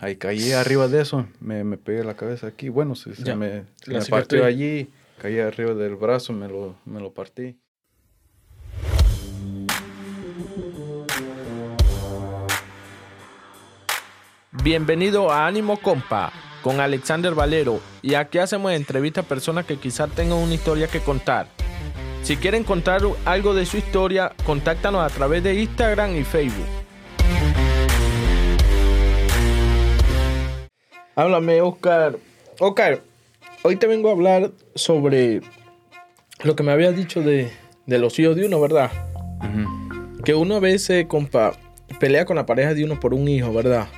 ahí caí arriba de eso, me, me pegué la cabeza aquí. Bueno, se, me, se partió allí, caí arriba del brazo, me lo, me lo partí. Bienvenido a Ánimo Compa con Alexander Valero y aquí hacemos entrevistas a personas que quizás tengan una historia que contar. Si quieren contar algo de su historia, contáctanos a través de Instagram y Facebook. Háblame, Oscar. Oscar, hoy te vengo a hablar sobre lo que me habías dicho de, de los hijos de uno, ¿verdad? Que uno a veces, compa, pelea con la pareja de uno por un hijo, ¿verdad?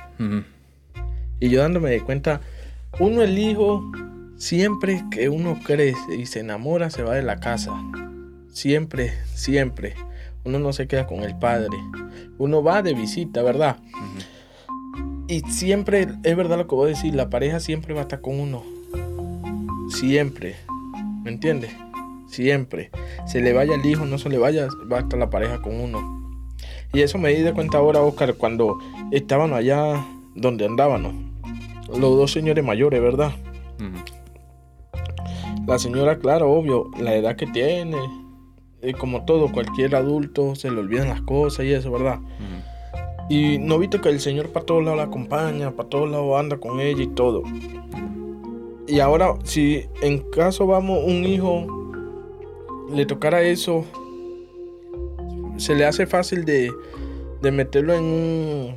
Y yo dándome de cuenta, uno el hijo, siempre que uno crece y se enamora, se va de la casa. Siempre, siempre. Uno no se queda con el padre. Uno va de visita, ¿verdad? Y siempre, es verdad lo que voy a decir, la pareja siempre va a estar con uno. Siempre. ¿Me entiendes? Siempre. Se le vaya el hijo, no se le vaya, va a estar la pareja con uno. Y eso me di de cuenta ahora, Oscar, cuando estábamos allá donde andábamos. Los dos señores mayores, ¿verdad? La señora, claro, obvio, la edad que tiene. eh, como todo, cualquier adulto se le olvidan las cosas y eso, ¿verdad? Y no viste que el señor para todos lados la acompaña, para todos lados anda con ella y todo. Y ahora, si en caso vamos, un hijo le tocara eso, se le hace fácil de, de meterlo en un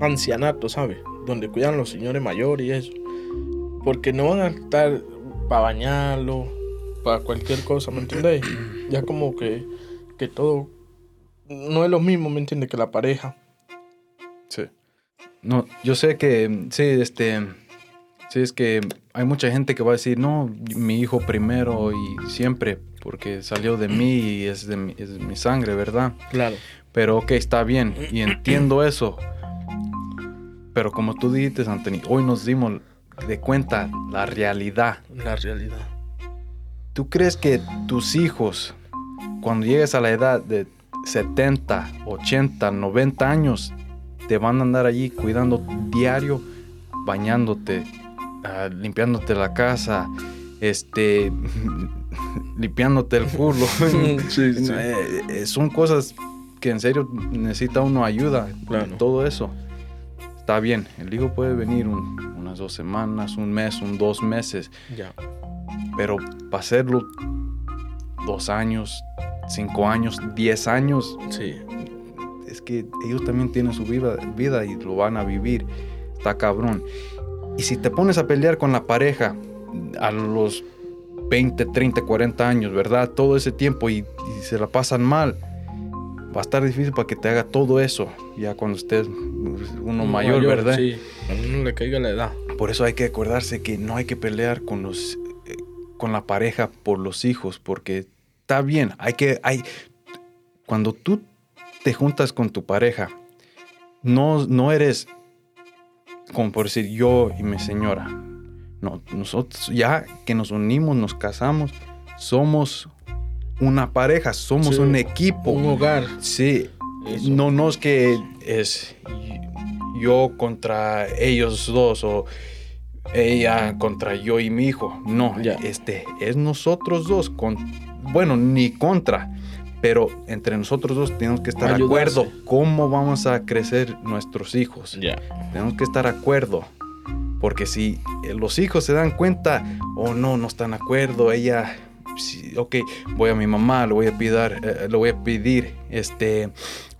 ancianato, ¿sabes? Donde cuidan los señores mayores y eso. Porque no van a estar para bañarlo, para cualquier cosa, ¿me entiendes? Ya como que, que todo no es lo mismo, ¿me entiendes? Que la pareja. Sí. No, yo sé que, sí, este, sí, es que hay mucha gente que va a decir, no, mi hijo primero y siempre, porque salió de mí y es de mi, es de mi sangre, ¿verdad? Claro. Pero ok, está bien, y entiendo eso. Pero como tú dijiste, Anthony, hoy nos dimos de cuenta la realidad. La realidad. ¿Tú crees que tus hijos, cuando llegues a la edad de 70, 80, 90 años, te van a andar allí cuidando diario, bañándote, ah, limpiándote la casa, este, limpiándote el culo? Sí, sí. Eh, eh, son cosas que en serio necesita uno ayuda. Claro. Todo eso. Está bien, el hijo puede venir un- unas dos semanas, un mes, un dos meses, Ya. pero para hacerlo dos años, cinco años, diez años, Sí. Es que ellos también tienen su vida, vida y lo van a vivir. Está cabrón. Y si te pones a pelear con la pareja a los 20, 30, 40 años, ¿verdad? Todo ese tiempo y, y se la pasan mal, va a estar difícil para que te haga todo eso, ya cuando estés uno mayor, ¿verdad? Sí. Cuando uno le caiga la edad. Por eso hay que acordarse que no hay que pelear con los eh, con la pareja por los hijos, porque está bien, hay que hay cuando tú te juntas con tu pareja, no no eres como por decir yo y mi señora. No, nosotros ya que nos unimos, nos casamos, somos una pareja, somos Sí, un equipo. Un hogar. Sí, Eso. no, no es que es yo contra ellos dos o ella contra yo y mi hijo. No, Ya. este es nosotros dos con bueno, ni contra, pero entre nosotros dos tenemos que estar de acuerdo cómo vamos a crecer nuestros hijos. Ya. Tenemos que estar de acuerdo. Porque si eh, los hijos se dan cuenta, o no, no están de acuerdo, ella, sí, ok, voy a mi mamá, le voy a pedir, eh, le voy a pedir este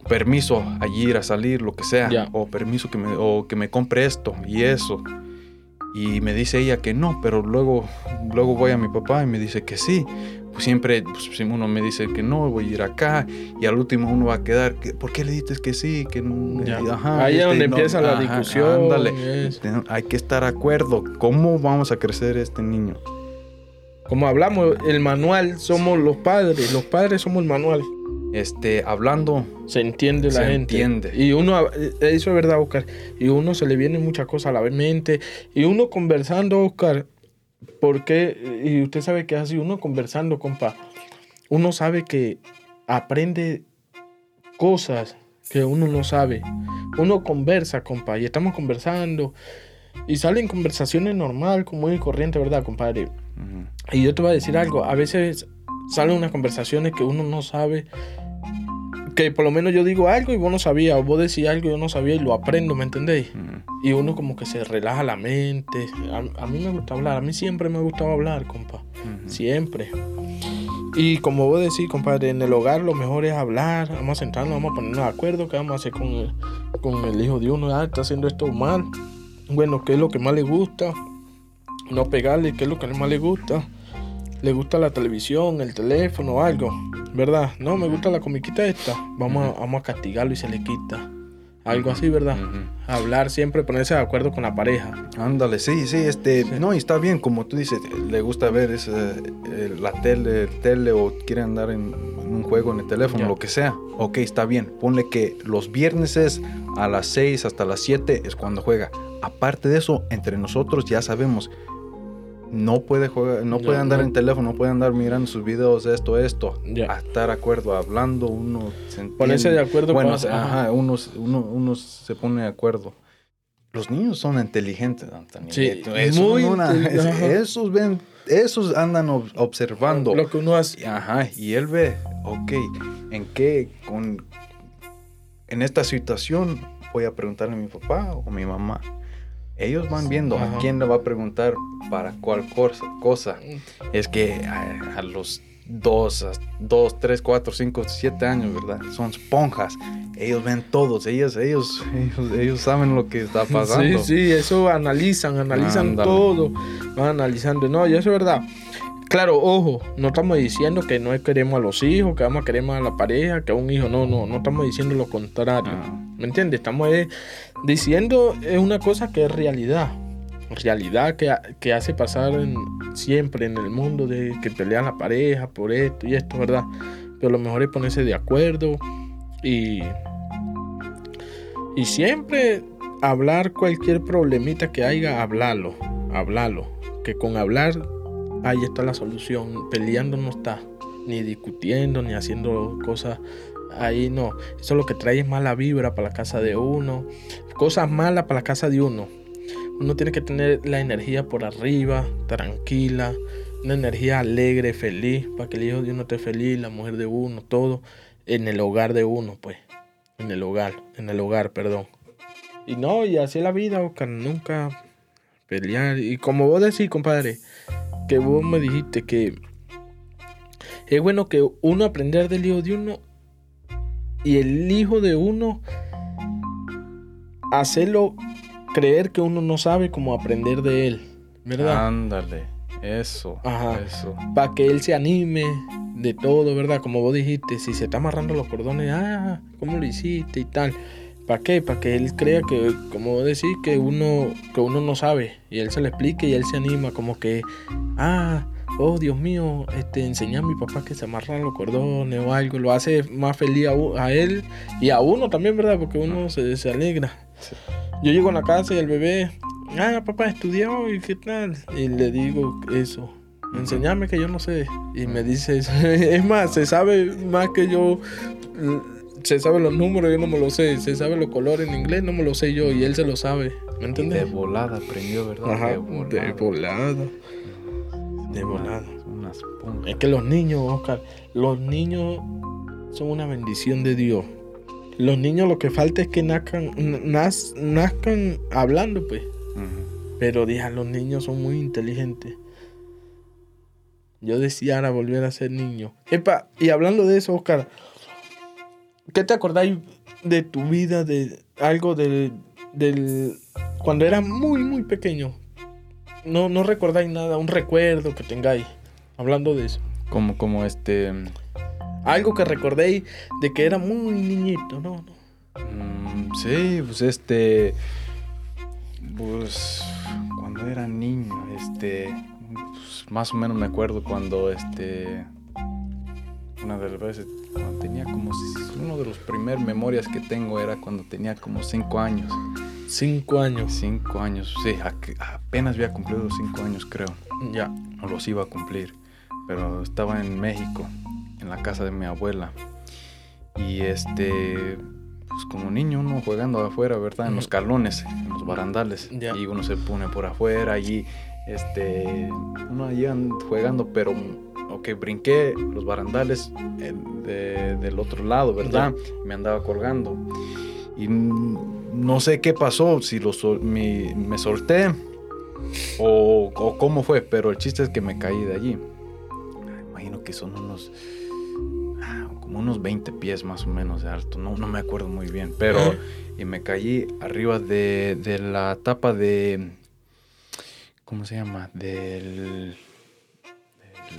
permiso a ir a salir, lo que sea, o permiso que me, o que me compre esto y eso. Y me dice ella que no, pero luego, luego voy a mi papá y me dice que sí. Pues siempre, pues, si uno me dice que no, voy a ir acá, y al último uno va a quedar, que, ¿por qué le dices que sí? Que, no?" Ya. Ajá, Ahí es este, donde no, empieza la ajá, discusión. ándale. Ten- Hay que estar de acuerdo. ¿Cómo vamos a crecer este niño? Como hablamos, el manual somos los padres. Los padres somos el manual. Este, hablando, Se entiende la Se gente. entiende. Y uno, eh, eso es verdad, Oscar. Y uno se le vienen muchas cosas a la mente. Y uno conversando, Oscar, porque, y usted sabe que así, uno conversando, compa, uno sabe que aprende cosas que uno no sabe. uno conversa, compa, y estamos conversando. Y salen conversaciones normal, como muy corriente, ¿verdad, compadre? Y yo te voy a decir algo, a veces salen unas conversaciones que uno no sabe, que por lo menos yo digo algo y vos no sabías, o vos decís algo y yo no sabía y lo aprendo, ¿me entendéis? Ujú. Y uno como que se relaja la mente. A, a mí me gusta hablar, a mí siempre me ha gustado hablar, compa, siempre. Y como vos decís, compadre, en el hogar lo mejor es hablar, vamos a sentarnos, vamos a ponernos de acuerdo, qué vamos a hacer con el, con el hijo de uno, ah, está haciendo esto mal, bueno, qué es lo que más le gusta, no pegarle, qué es lo que más le gusta, le gusta la televisión, el teléfono, algo, ¿verdad? No, me gusta la comiquita esta, vamos a, vamos a castigarlo y se le quita, algo así, ¿verdad? Ujú. Hablar siempre, ponerse de acuerdo con la pareja. Ándale, sí, sí, este, Sí. no, y está bien, como tú dices, le gusta ver ese, eh, la tele, tele o quiere andar en, en un juego en el teléfono, Ya. lo que sea. Ok, está bien, ponle que los viernes es a las 6 hasta las 7 es cuando juega. Aparte de eso, entre nosotros ya sabemos, no puede jugar, no puede andar no. en teléfono, no puede andar mirando sus videos, esto, esto. Ya. A estar de acuerdo, hablando, uno se Ponerse de acuerdo Bueno, se- ajá. uno, uno, uno se pone de acuerdo. Los niños son inteligentes, Antonio. Sí, Esos, muy una- ajá. esos ven, esos andan ob- observando. Lo que uno hace. Ajá, y él ve, ok, en qué, con, en esta situación voy a preguntarle a mi papá o mi mamá. Ellos van viendo Ajá. a quién le va a preguntar para cuál cosa. cosa. Es que a, a los dos, a- dos, tres, cuatro, cinco, siete años, ¿verdad? Son esponjas. Ellos ven todos, ellos, ellos, ellos, ellos saben lo que está pasando. Sí, sí, eso analizan, analizan todo, van analizando. No, y eso es verdad. Claro, ojo, no estamos diciendo que no queremos a los hijos, que vamos a querer más a la pareja, que a un hijo, no, no, no estamos diciendo lo contrario. Ah, ¿Me entiendes? Estamos eh, diciendo es una cosa que es realidad. Realidad que, que hace pasar en- siempre en el mundo de que pelean la pareja por esto y esto, ¿verdad? Pero lo mejor es ponerse de acuerdo y, y siempre hablar cualquier problemita que haya, hablarlo, hablarlo. Que con hablar ahí está la solución. Peleando no está, ni discutiendo, ni haciendo cosas ahí no. Eso lo que trae es mala vibra para la casa de uno, cosas malas para la casa de uno. Uno tiene que tener la energía por arriba, tranquila, una energía alegre, feliz, para que el hijo de uno esté feliz, la mujer de uno, todo en el hogar de uno, pues. En el hogar, en el hogar, perdón. Y no, y así es la vida, Oscar, nunca pelear. Y como vos decís, compadre, que vos me dijiste que es bueno que uno aprender del hijo de uno y el hijo de uno hacerlo creer que uno no sabe cómo aprender de él, ¿verdad? Ándale, eso, Ajá. eso. Para que él se anime de todo, ¿verdad? Como vos dijiste, si se está amarrando los cordones, ah, ¿cómo lo hiciste y tal? ¿Para qué? Para que él crea que, como decís, que uno, que uno no sabe y él se lo explique y él se anima como que, ah, oh Dios mío, este, enseñé a mi papá que se amarran los cordones o algo, lo hace más feliz a, él y a uno también, ¿verdad? Porque uno se, se alegra. Sí. Yo llego a la casa y el bebé, ah, papá, estudió y qué tal. Y le digo eso, enseñame que yo no sé. Y me dice. Es más, se sabe más que yo. Se sabe los números, yo no me lo sé. Se sabe los colores en inglés, no me lo sé yo. Y él se lo sabe. ¿Me De entiendes? volada aprendió, ¿verdad? Ajá, de volada. de volada. De volada. Una esponja. Es que los niños, Oscar, los niños son una bendición de Dios. Los niños lo que falta es que nazcan, naz- nazcan hablando, pues. Pero dije, los niños son muy inteligentes. Yo deseara volver a ser niño. Epa, y hablando de eso, Oscar, ¿qué te acordáis de tu vida, de algo del, del cuando eras muy, muy pequeño? No, no recordáis nada, un recuerdo que tengáis, hablando de eso. Como, como este. Algo que recordéis de que era muy niñito, ¿no? no. mm, sí, pues este. Pues. Cuando era niño, este. pues, más o menos me acuerdo cuando este. Una de las veces. Cuando tenía como. Uno de los primeros memorias que tengo era cuando tenía como cinco años. Cinco años. Cinco años, sí, apenas había cumplido los cinco años, creo. Ya. o los iba a cumplir, pero estaba en México, en la casa de mi abuela. Y este, pues como niño uno jugando afuera, ¿verdad? En los calones, en los barandales. Ya. Y uno se pone por afuera allí, este, uno allí jugando, pero, ok, brinqué los barandales eh, de- del otro lado, ¿verdad? Me andaba colgando. Y no sé qué pasó, si lo sol- mi- me solté o, o cómo fue, pero el chiste es que me caí de allí. Ah, Imagino que son unos ah, como unos 20 pies más o menos de alto, no, no me acuerdo muy bien, pero y me caí arriba de, de la tapa de ¿cómo se llama? Del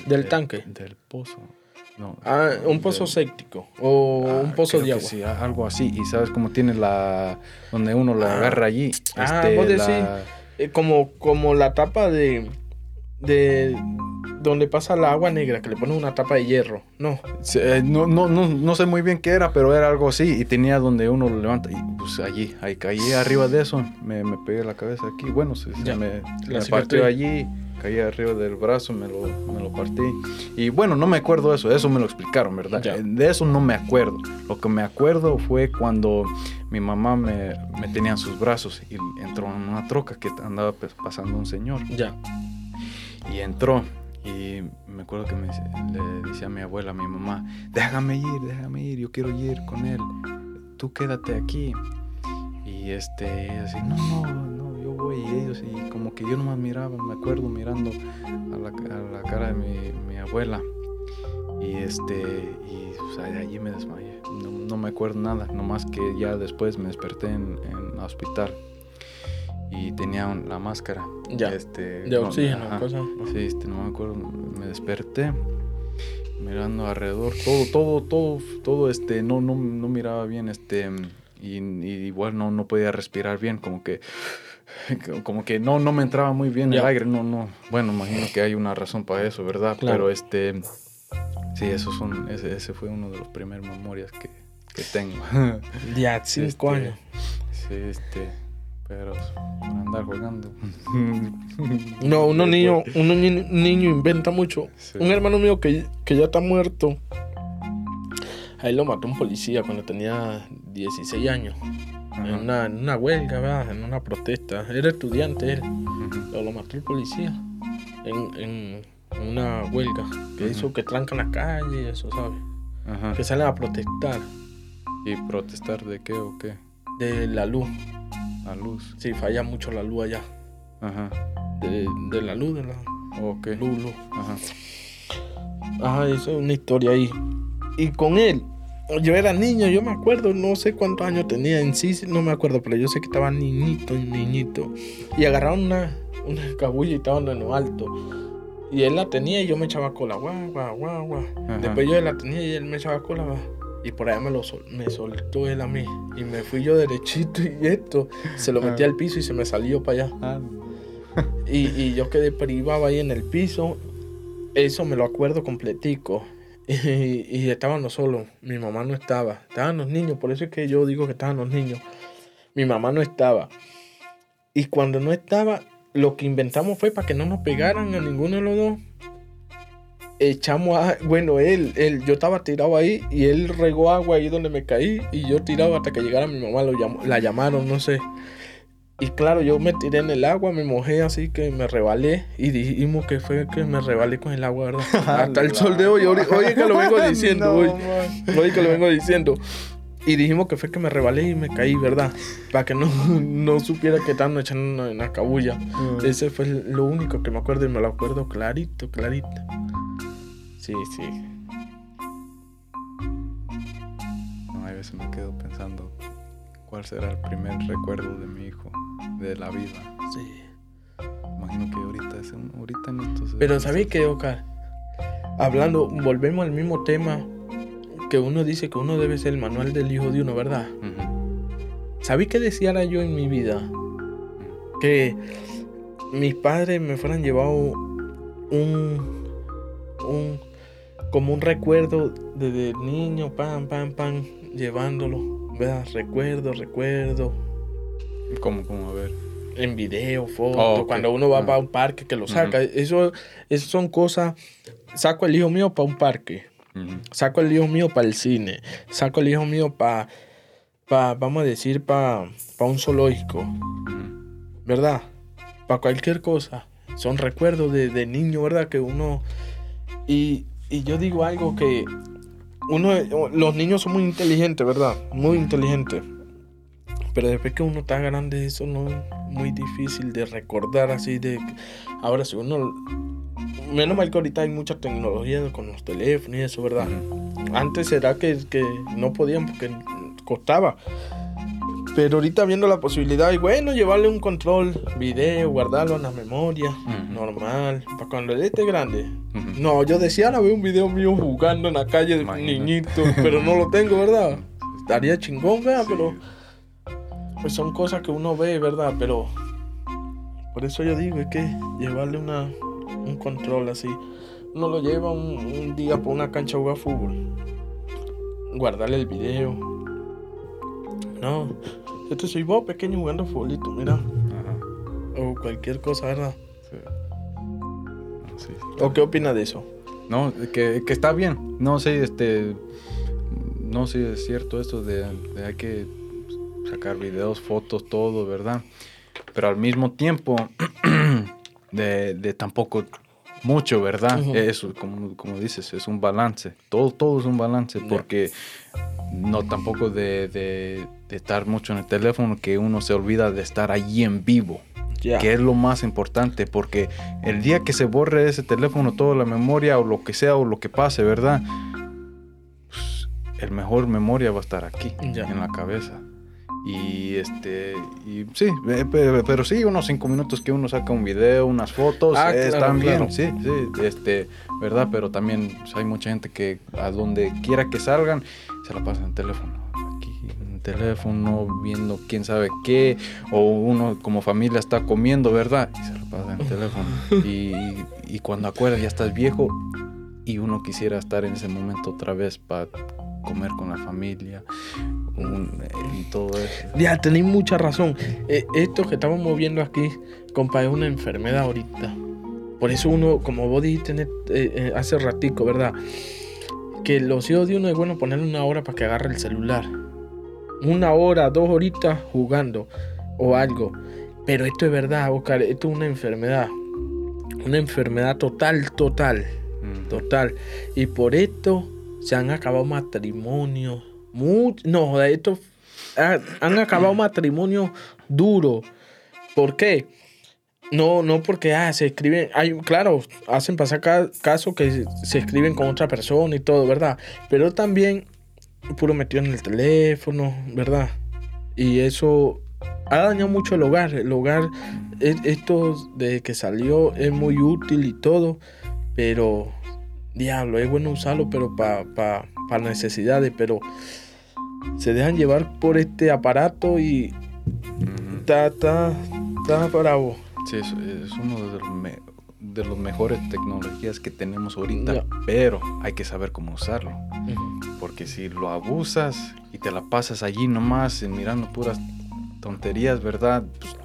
Del tanque. del pozo. No, Ah, un pozo del- séptico o Ah, un pozo de agua. sí, algo así. Y sabes cómo tiene la. donde uno la Ah. agarra allí. Ah, este, vos decís. la- Eh, como, como la tapa de, de donde pasa la agua negra, que le ponen una tapa de hierro. No. Sí, eh, no, no, no, no sé muy bien qué era, pero era algo así. Y tenía donde uno lo levanta. Y pues allí, ahí caí arriba de eso. Me, me pegué la cabeza aquí. Bueno, se, se Ya, me, la me partió allí. Caí arriba del brazo, me lo, me lo partí. Y bueno, no me acuerdo eso. Eso me lo explicaron, ¿verdad? Ya. De eso no me acuerdo. Lo que me acuerdo fue cuando mi mamá me, me tenía en sus brazos y entró en una troca que andaba pues, pasando un señor. Ya. Y entró y me acuerdo que me, le decía a mi abuela, a mi mamá, déjame ir, déjame ir, yo quiero ir con él, tú quédate aquí. Y este, así, no, no, no, yo y ellos, y como que yo nomás miraba, me acuerdo mirando a la, a la cara de mi, mi abuela. Y este, y o sea, de allí me desmayé, no, no me acuerdo nada, nomás que ya después me desperté en, en el hospital. Y tenía un- la máscara. Ya. Este, De no, oxígeno, ajá. cosas. Sí, este, no me acuerdo, me desperté mirando alrededor, todo, todo, todo, todo, este, no, no, no miraba bien, este, y, y igual no, no podía respirar bien, como que, como que no, no me entraba muy bien el Ya. aire, no, no, bueno, imagino que hay una razón para eso, ¿verdad? Claro. Pero este, sí, esos son, ese, ese fue uno de los primeros memorias que, que tengo. Ya, cinco Este, años. Sí, este, pero por andar jugando. No, uno niño, uno ni- niño inventa mucho. Sí. Un hermano mío que, que ya está muerto. Ahí lo mató un policía cuando tenía 16 años. En una, en una huelga, ¿verdad? En una protesta. Era estudiante él. Pero lo mató el policía. En, en- una huelga. Que hizo que trancan la calle y eso, ¿sabes? Ajá. Que salen a protestar ¿Y protestar de qué o qué? de la luz. A luz. Sí, falla mucho la luz allá. Ajá. De, de la luz, de la Ok. luz, luz. Ajá. Ajá, eso es una historia ahí. Y con él, yo era niño, yo me acuerdo, no sé cuántos años tenía en sí, no me acuerdo, pero yo sé que estaba niñito, niñito. Y agarraron una, una cabulla y estaban en lo alto. Y él la tenía y yo me echaba cola, guau, guau, guau, guau. Ajá. Después yo la tenía y él me echaba cola, guau. Y por allá me lo sol- me soltó él a mí. Y me fui yo derechito y esto. Se lo metí Ah. al piso y se me salió para allá. Ah, Y, y yo quedé privado ahí en el piso. Eso me lo acuerdo completico. Y, y estábamos solos. Mi mamá no estaba. Estaban los niños. Por eso es que yo digo que estaban los niños. Mi mamá no estaba. Y cuando no estaba, lo que inventamos fue para que no nos pegaran a ninguno de los dos. Echamos a... Bueno, él, él, yo estaba tirado ahí y él regó agua ahí donde me caí y yo tirado hasta que llegara mi mamá, lo la llamaron, no sé. Y claro, yo me tiré en el agua, me mojé así que me rebalé y dijimos que fue que me rebalé con el agua, ¿verdad? Hasta el sol de hoy, oye que lo vengo diciendo, No, oye, man. oye que lo vengo diciendo. Y dijimos que fue que me rebalé y me caí, ¿verdad? Para que no, no supiera que estaban echando en la cabulla. Ese fue lo único que me acuerdo y me lo acuerdo clarito, clarito. Sí, sí. No, a veces me quedo pensando cuál será el primer recuerdo de mi hijo, de la vida. Sí. Imagino que ahorita es un, ahorita en estos Pero ¿sabéis qué, Oscar? Hablando, volvemos al mismo tema que uno dice que uno debe ser el manual del hijo de uno, ¿verdad? Ujú. ¿Sabéis qué decía yo en mi vida? Que mis padres me fueran llevado un, un, como un recuerdo desde niño, pam, pam, pam, llevándolo, ¿verdad? Recuerdo, recuerdo, ¿Cómo, cómo? A ver. en video, foto, Oh, ok. cuando uno va Ah. para un parque que lo saca. Eso, eso son cosas. Saco el hijo mío para un parque. Saco el hijo mío para el cine. Saco el hijo mío para pa, vamos a decir, para pa un zoológico, ¿verdad? Para cualquier cosa. Son recuerdos de, de niño, ¿verdad? Que uno... Y, y yo digo algo que uno, los niños son muy inteligentes, ¿verdad? Muy inteligentes. Pero después que uno está grande, eso no es muy difícil de recordar así de... Ahora, si uno... Menos mal que ahorita hay mucha tecnología con los teléfonos y eso, ¿verdad? Antes era que, que no podían porque costaba. Pero ahorita viendo la posibilidad, y bueno, llevarle un control, video, guardarlo en la memoria, normal, para cuando él esté grande. No, yo decía, ahora veo un video mío jugando en la calle de niñito, pero no lo tengo, ¿verdad? Estaría chingón, ¿verdad? Pero pues son cosas que uno ve, ¿verdad? Pero por eso yo digo, es que llevarle una, un control así. Uno lo lleva un, día por una cancha a jugar fútbol. Guardarle el video. No, este soy vos pequeño jugando futbolito, mira. O cualquier cosa, ¿verdad? Sí. ¿O qué opinas de eso? No, que, que, está bien. No sé, este. No sé, es cierto esto de, de hay que sacar videos, fotos, todo, ¿verdad? Pero al mismo tiempo, de, de tampoco mucho, ¿verdad? Eso, como, como, dices, es un balance. Todo, todo es un balance, porque no tampoco de, de, estar mucho en el teléfono, que uno se olvida de estar allí en vivo. Que es lo más importante, porque el día que se borre ese teléfono, toda la memoria o lo que sea o lo que pase, ¿verdad? Pues, el mejor memoria va a estar aquí, en la cabeza. Y este, y sí, pero, sí, unos cinco minutos que uno saca un video, unas fotos, ah, están bien, sí, sí, este, ¿verdad? Pero también pues, hay mucha gente que a donde quiera que salgan, se la pasan en teléfono. Aquí en teléfono, viendo quién sabe qué, o uno como familia está comiendo, ¿verdad? Y se la pasa en teléfono. Y, y cuando acuerdas ya estás viejo y uno quisiera estar en ese momento otra vez para comer con la familia y todo eso. Ya, tenéis mucha razón. Eh, esto que estamos moviendo aquí, compa, es una enfermedad ahorita. Por eso uno, como vos dijiste eh, eh, hace ratico, ¿verdad? Que los hijos de uno es bueno ponerle una hora para que agarre el celular. Una hora, dos horitas jugando o algo. Pero esto es verdad, Oscar, esto es una enfermedad. Una enfermedad total, total. Total. Y por esto se han acabado matrimonios. no, de esto han acabado matrimonios duros. ¿Por qué? No, no porque ah, se escriben, hay, claro, hacen pasar caso que se escriben con otra persona y todo, ¿verdad? Pero también puro metido en el teléfono, ¿verdad? Y eso ha dañado mucho el hogar. El hogar, e, esto de que salió es muy útil y todo, pero diablo, es bueno usarlo, pero para pa, necesidades, pero se dejan llevar por este aparato y está, está, está bravo. Sí, es, es uno de los, de los mejores tecnologías que tenemos ahorita, pero hay que saber cómo usarlo. Porque si lo abusas y te la pasas allí nomás mirando puras tonterías, ¿verdad? Pues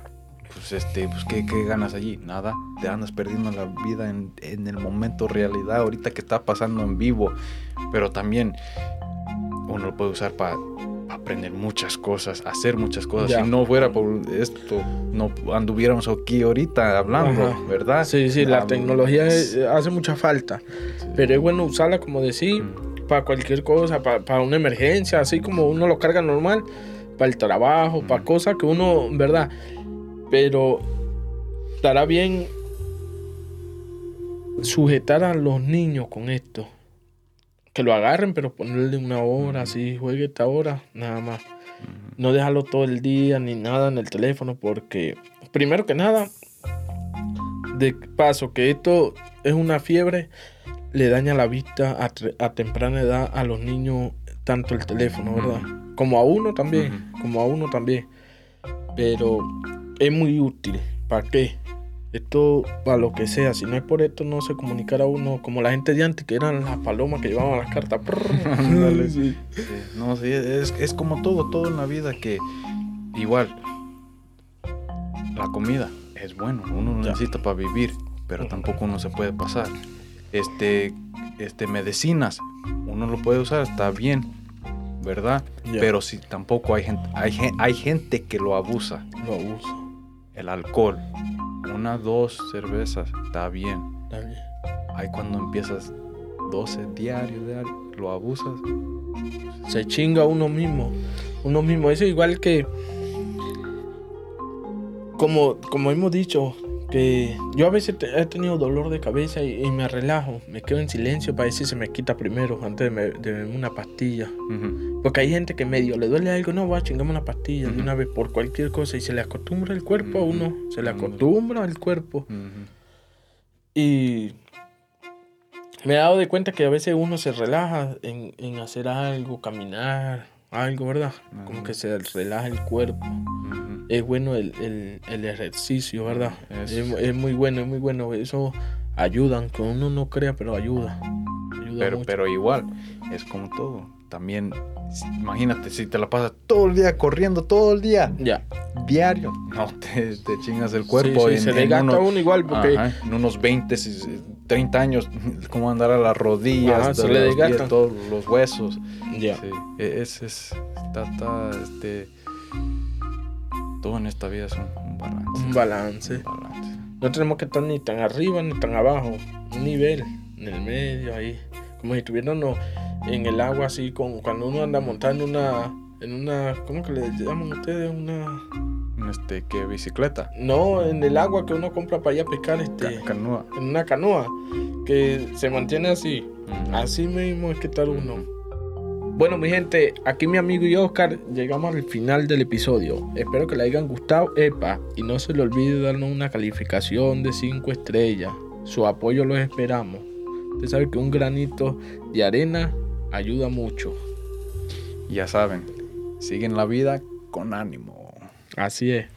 pues, este, pues ¿qué, ganas allí? Nada, te andas perdiendo la vida en, el momento realidad, ahorita que está pasando en vivo, pero también uno lo puede usar para aprender muchas cosas, hacer muchas cosas. Si no fuera por esto, no anduviéramos aquí ahorita hablando, ¿verdad? Sí, sí, la, tecnología hace mucha falta, pero es bueno usarla, como decir, mm. para cualquier cosa, para, una emergencia, así como uno lo carga normal, para el trabajo, para mm. cosas que uno, ¿verdad? Pero estará bien sujetar a los niños con esto. Que lo agarren, pero ponerle una hora, así, juegue esta hora, nada más. No dejarlo todo el día ni nada en el teléfono, porque primero que nada, de paso, que esto es una fiebre, le daña la vista a, temprana edad a los niños, tanto el teléfono, ¿verdad? Como a uno también, como a uno también. Pero es muy útil. ¿Para qué? Esto, para lo que sea, si no es por esto, no se comunicara uno como la gente de antes, que eran las palomas que llevaban las cartas. No, sí, es, como todo, todo en la vida que igual, la comida es bueno, uno lo necesita para vivir, pero tampoco uno se puede pasar. Este, este, medicinas, uno lo puede usar, está bien, ¿verdad? Ya. Pero si tampoco hay gente, hay, hay gente que lo abusa. Lo abuso. El alcohol, una, dos cervezas, está bien. Está bien. Hay cuando empiezas 12 diario, diario, lo abusas. Se chinga uno mismo. Uno mismo. Eso igual que. Como, como hemos dicho, que yo a veces te- he tenido dolor de cabeza y, y me relajo. Me quedo en silencio para ver si se me quita primero antes de, me- de una pastilla. Porque hay gente que medio le duele algo, no, voy a chingarme una pastilla de una vez por cualquier cosa y se le acostumbra el cuerpo a uno. Se le acostumbra el cuerpo. Y me he dado de cuenta que a veces uno se relaja en, en hacer algo, caminar, algo, ¿verdad? Como que se relaja el cuerpo. Es bueno el, el- el ejercicio, ¿verdad? Es- Es, es muy bueno, es muy bueno. Eso ayuda, aunque uno no crea, pero ayuda. Ayuda Pero, mucho. pero igual, es como todo. También, imagínate, si te la pasas todo el día corriendo, todo el día, Ya. diario, no te, te chingas el cuerpo. Sí, sí, en, se en unos- uno igual porque Ajá, en unos 20, si- 30 años, cómo andar a las rodillas, Ajá, se le los pies, todos los huesos. ya. Sí, e- es, es, está, está, este, todo en esta vida es un, balance. un balance. Un balance. No tenemos que estar ni tan arriba ni tan abajo. Un nivel en el medio ahí. Como si estuviéramos en el agua así con cuando uno anda montando una en una ¿cómo que le llaman ustedes? Una Este, ¿qué bicicleta? no, en el agua que uno compra para ir a pescar este Ca- canoa. en una canoa que se mantiene así. Ujú. Así mismo es que estar uno. Bueno, mi gente, aquí mi amigo y Oscar llegamos al final del episodio. Espero que le hayan gustado, epa, y no se le olvide darnos una calificación de 5 estrellas. Su apoyo lo esperamos. Usted sabe que un granito de arena ayuda mucho. Ya saben, siguen la vida con ánimo. Así es.